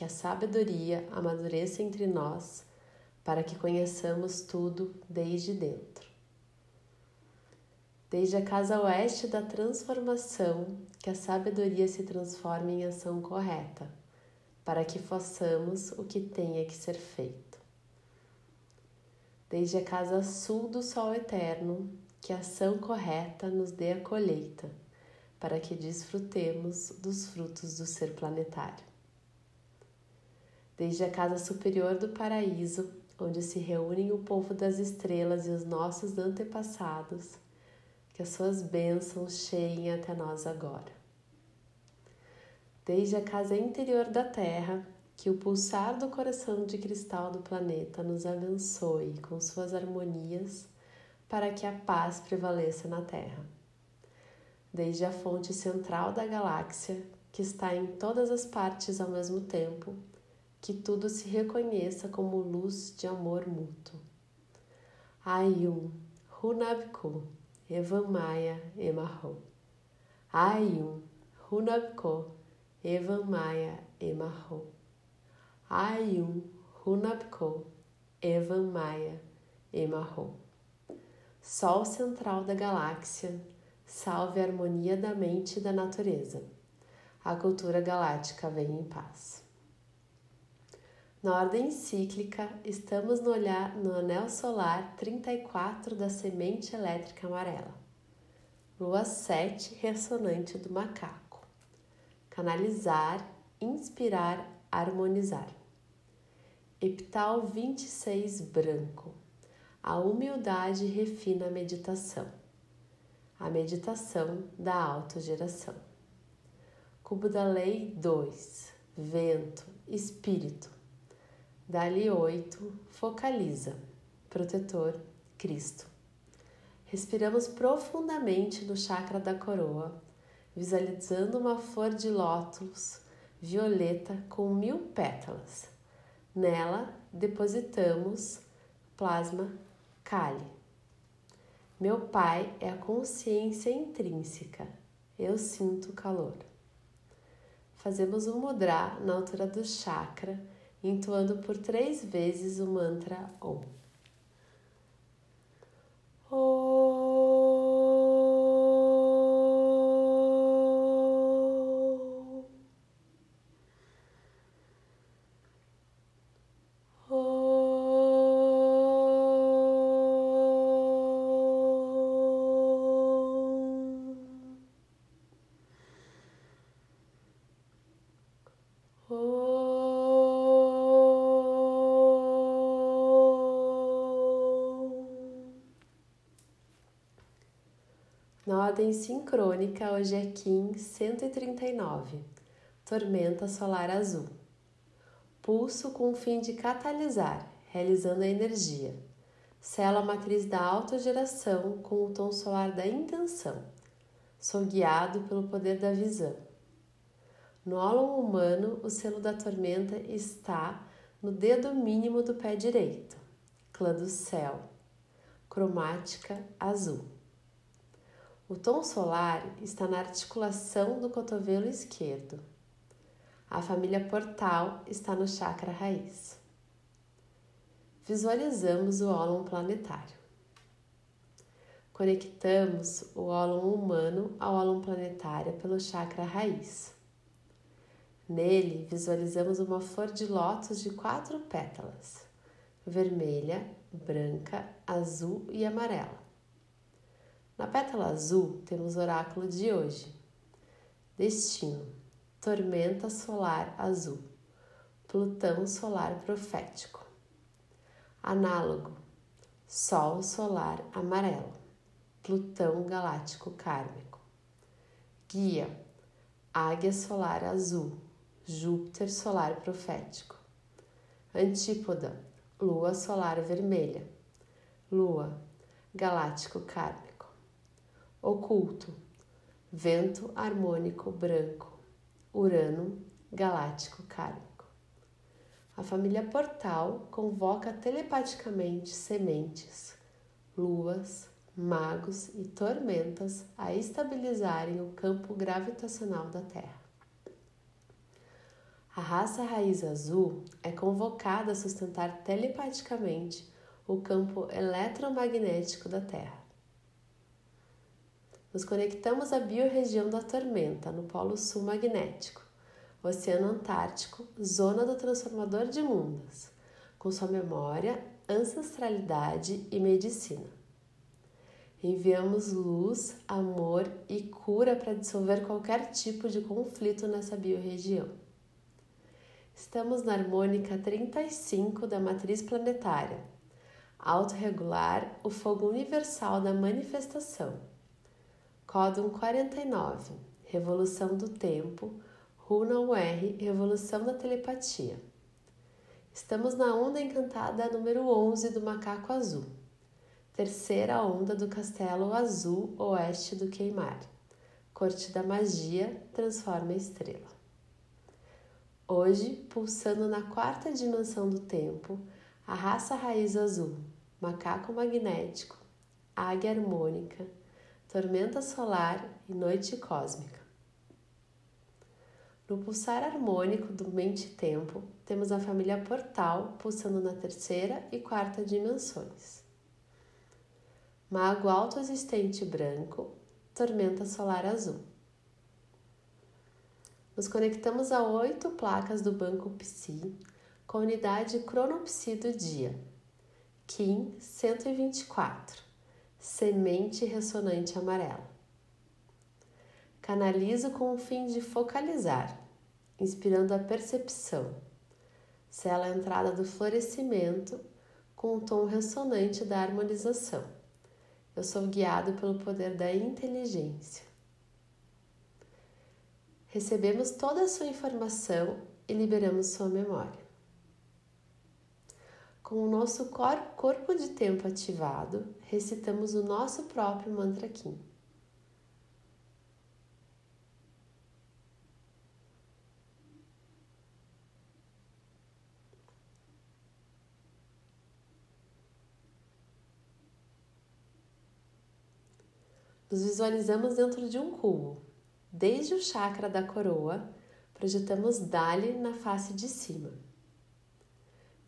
que a sabedoria amadureça entre nós, para que conheçamos tudo desde dentro. Desde a casa oeste da transformação, que a sabedoria se transforme em ação correta, para que façamos o que tenha que ser feito. Desde a casa sul do sol eterno, que a ação correta nos dê a colheita, para que desfrutemos dos frutos do ser planetário desde a casa superior do paraíso, onde se reúnem o povo das estrelas e os nossos antepassados, que as suas bênçãos cheiem até nós agora. Desde a casa interior da Terra, que o pulsar do coração de cristal do planeta nos abençoe com suas harmonias para que a paz prevaleça na Terra. Desde a fonte central da galáxia, que está em todas as partes ao mesmo tempo, que tudo se reconheça como luz de amor mútuo. Ayum, Hunabku, Evamaya, Emarro. Ayum, Hunabko, Evamaya, Emarro. Ayum, Hunabko, Evamaya, Emarro. Sol central da galáxia, salve a harmonia da mente e da natureza. A cultura galáctica vem em paz. Na ordem cíclica, estamos no, olhar, no anel solar 34 da semente elétrica amarela. Lua 7 ressonante do macaco. Canalizar, inspirar, harmonizar. Epital 26 branco. A humildade refina a meditação. A meditação da autogeração. Cubo da Lei 2. Vento, espírito Dali 8, focaliza, protetor, Cristo. Respiramos profundamente no chakra da coroa, visualizando uma flor de lótus violeta com mil pétalas. Nela depositamos plasma Kali. Meu Pai é a consciência intrínseca. Eu sinto calor. Fazemos um mudra na altura do chakra entoando por três vezes o mantra Om. Na ordem sincrônica, hoje é Kim 139, Tormenta Solar Azul. Pulso com o fim de catalisar, realizando a energia. Célula matriz da autogeração com o tom solar da intenção. Sou guiado pelo poder da visão. No ólon humano, o selo da tormenta está no dedo mínimo do pé direito, clã do céu, cromática azul. O tom solar está na articulação do cotovelo esquerdo. A família portal está no chakra raiz. Visualizamos o ólon planetário. Conectamos o ólon humano ao ólon planetário pelo chakra raiz. Nele, visualizamos uma flor de lótus de quatro pétalas: vermelha, branca, azul e amarela. Na pétala azul temos o oráculo de hoje. Destino: Tormenta solar azul. Plutão solar profético. Análogo: Sol solar amarelo. Plutão galáctico kármico. Guia: Águia solar azul. Júpiter solar profético. Antípoda: lua solar vermelha, lua, galáctico kármico, oculto, vento harmônico branco, Urano, galáctico kármico. A família Portal convoca telepaticamente sementes, luas, magos e tormentas a estabilizarem o campo gravitacional da Terra. A raça raiz azul é convocada a sustentar telepaticamente o campo eletromagnético da Terra. Nos conectamos à biorregião da tormenta, no Polo Sul Magnético, Oceano Antártico, zona do transformador de mundos, com sua memória, ancestralidade e medicina. Enviamos luz, amor e cura para dissolver qualquer tipo de conflito nessa biorregião. Estamos na harmônica 35 da matriz planetária. Autorregular, o fogo universal da manifestação. Códon 49, Revolução do Tempo, Runa UR, Revolução da Telepatia. Estamos na onda encantada número 11 do Macaco Azul, terceira onda do Castelo Azul Oeste do Queimar. Corte da Magia transforma a estrela. Hoje, pulsando na quarta dimensão do tempo, a raça raiz azul, macaco magnético, águia harmônica, tormenta solar e noite cósmica. No pulsar harmônico do mente-tempo, temos a família Portal pulsando na terceira e quarta dimensões. Mago autoexistente branco, tormenta solar azul. Nos conectamos a oito placas do banco Psi com a unidade cronopsi do dia. Kim 124, semente ressonante amarela. Canalizo com o fim de focalizar, inspirando a percepção. Sela a entrada do florescimento com o tom ressonante da harmonização. Eu sou guiado pelo poder da inteligência. Recebemos toda a sua informação e liberamos sua memória. Com o nosso corpo de tempo ativado, recitamos o nosso próprio mantra Kim. Nos visualizamos dentro de um cubo Desde o chakra da coroa, projetamos Dali na face de cima.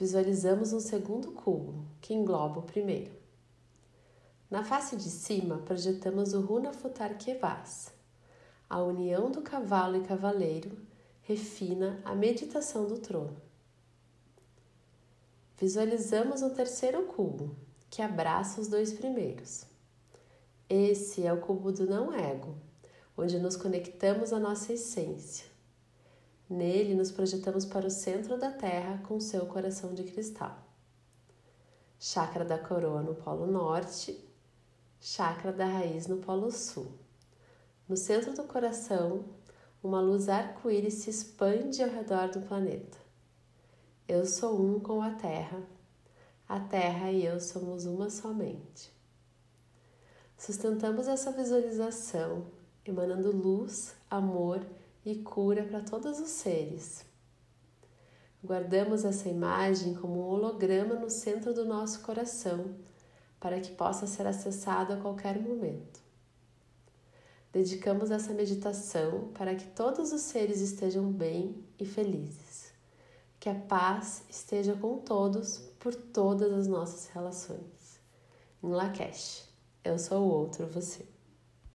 Visualizamos um segundo cubo, que engloba o primeiro. Na face de cima, projetamos o Runa Futar Kevas. A união do cavalo e cavaleiro refina a meditação do trono. Visualizamos um terceiro cubo, que abraça os dois primeiros. Esse é o cubo do não-ego, onde nos conectamos à nossa essência. Nele, nos projetamos para o centro da Terra com seu coração de cristal. Chakra da coroa no Polo Norte, chakra da raiz no Polo Sul. No centro do coração, uma luz arco-íris se expande ao redor do planeta. Eu sou um com a Terra. A Terra e eu somos uma somente. Sustentamos essa visualização emanando luz, amor e cura para todos os seres. Guardamos essa imagem como um holograma no centro do nosso coração, para que possa ser acessado a qualquer momento. Dedicamos essa meditação para que todos os seres estejam bem e felizes. Que a paz esteja com todos por todas as nossas relações. Em Lakesh, eu sou o outro você.